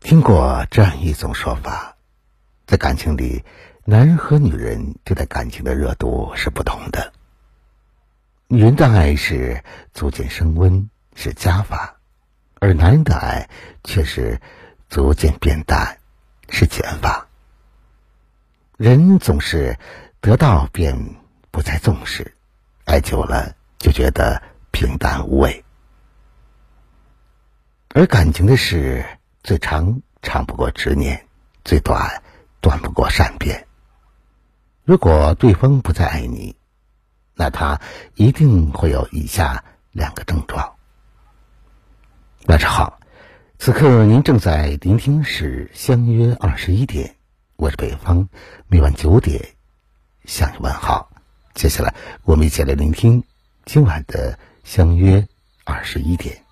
听过这样一种说法，在感情里，男人和女人对待感情的热度是不同的。女人的爱是逐渐升温，是加法；而男人的爱却是逐渐变淡，是减法。人总是得到便不再重视，爱久了就觉得平淡无味。而感情的事，最长长不过执念，最短短不过善变。如果对方不再爱你，那他一定会有以下两个症状。晚上好，此刻您正在聆听是相约二十一点，我是北方，每晚九点向你问好。接下来我们一起来聆听今晚的相约二十一点。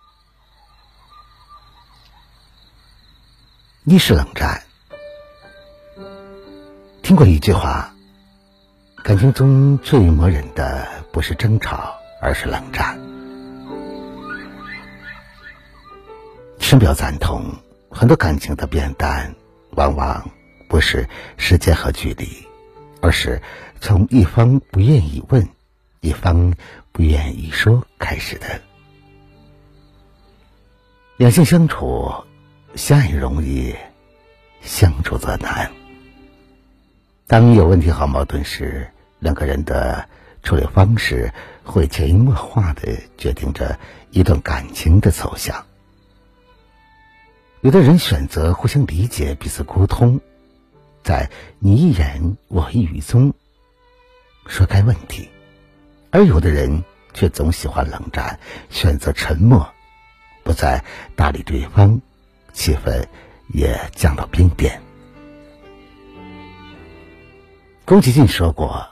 一是冷战。听过一句话：感情中最磨人的不是争吵，而是冷战。深表赞同。很多感情的变淡，往往不是时间和距离，而是从一方不愿意问，一方不愿意说开始的。两性相处。相爱容易，相处则难。当有问题和矛盾时，两个人的处理方式会潜移默化的决定着一段感情的走向。有的人选择互相理解、彼此沟通，在你一言我一语中说开问题；而有的人却总喜欢冷战，选择沉默，不再搭理对方。气氛也降到冰点。宫崎骏说过：“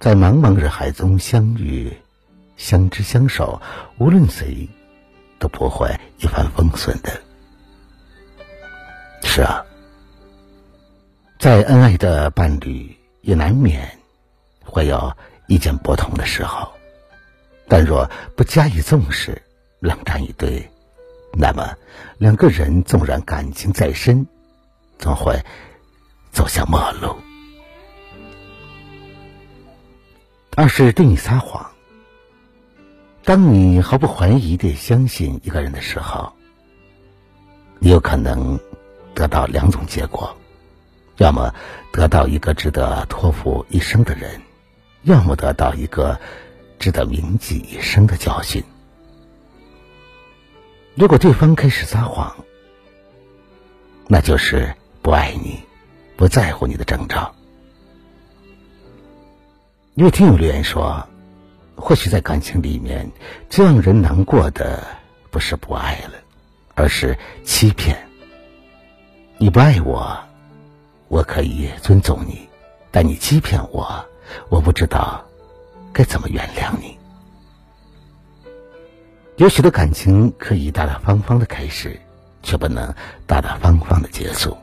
在茫茫人海中相遇、相知、相守，无论谁都不会一帆风顺的。”是啊，再恩爱的伴侣也难免会有意见不同的时候，但若不加以重视，冷战一堆。那么，两个人纵然感情再深，总会走向陌路。二是对你撒谎。当你毫不怀疑的相信一个人的时候，你有可能得到两种结果：要么得到一个值得托付一生的人，要么得到一个值得铭记一生的教训。如果对方开始撒谎，那就是不爱你，不在乎你的征兆。因为听有留言说，或许在感情里面，最让人难过的不是不爱了，而是欺骗。你不爱我，我可以尊重你，但你欺骗我，我不知道该怎么原谅你。有许多感情可以大大方方的开始，却不能大大方方的结束。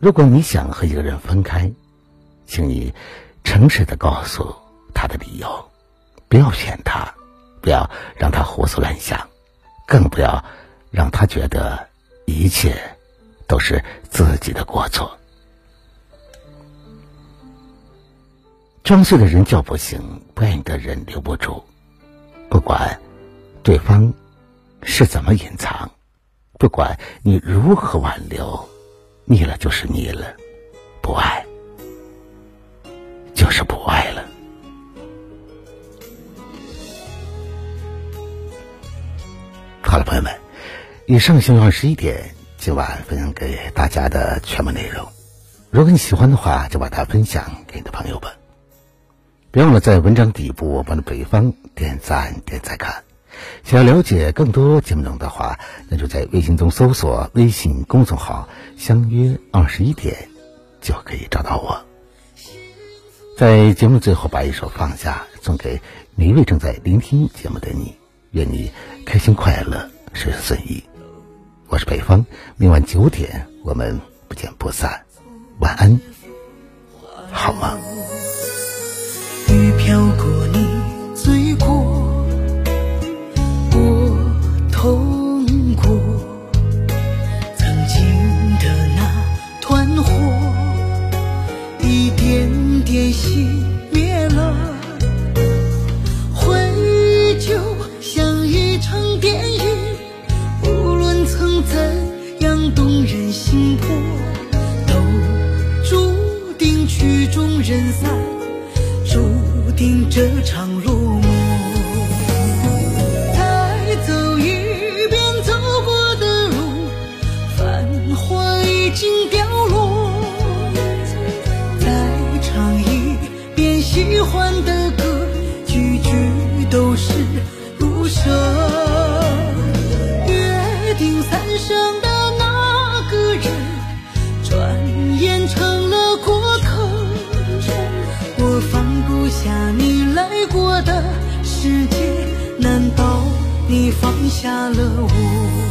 如果你想和一个人分开，请你诚实的告诉他的理由，不要骗他，不要让他胡思乱想，更不要让他觉得一切都是自己的过错。装睡的人叫不醒，不爱你的人留不住。不管对方是怎么隐藏，不管你如何挽留，腻了就是腻了，不爱就是不爱了。好了，朋友们，以上就是二十一点今晚分享给大家的全部内容。如果你喜欢的话，就把它分享给你的朋友吧。别忘了在文章底部帮着北方点赞点赞看。想要了解更多节目内容的话，那就在微信中搜索微信公众号“相约二十一点”，就可以找到我。在节目最后，把一首《放下》送给每一位正在聆听节目的你，愿你开心快乐，事事顺意。我是北方，明晚九点我们不见不散。晚安，好吗？活都注定曲终人散注定这场落幕再走一遍走过的路繁华已经凋落。再唱一遍喜欢的歌句句都是不舍约定三生的世界，难道你放下了我？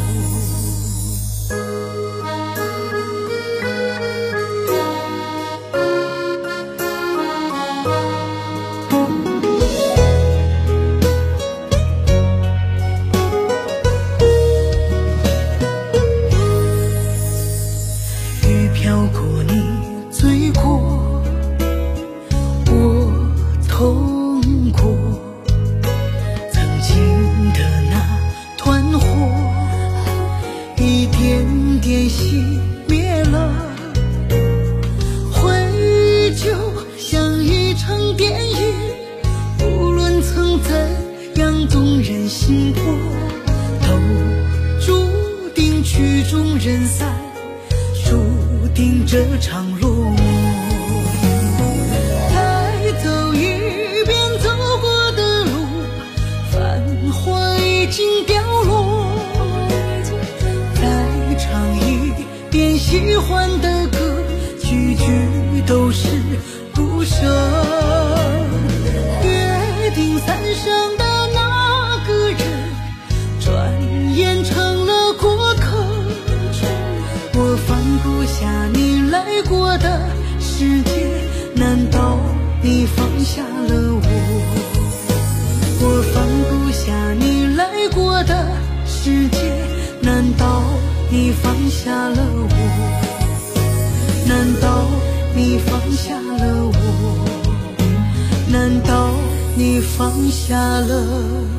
终人散。注定这场落幕。再走一遍走过的路，繁华已经凋落。再唱一遍喜欢的歌，句句都是的世界，难道你放下了我？我放不下你来过的世界，难道你放下了我？难道你放下了我？难道你放下了？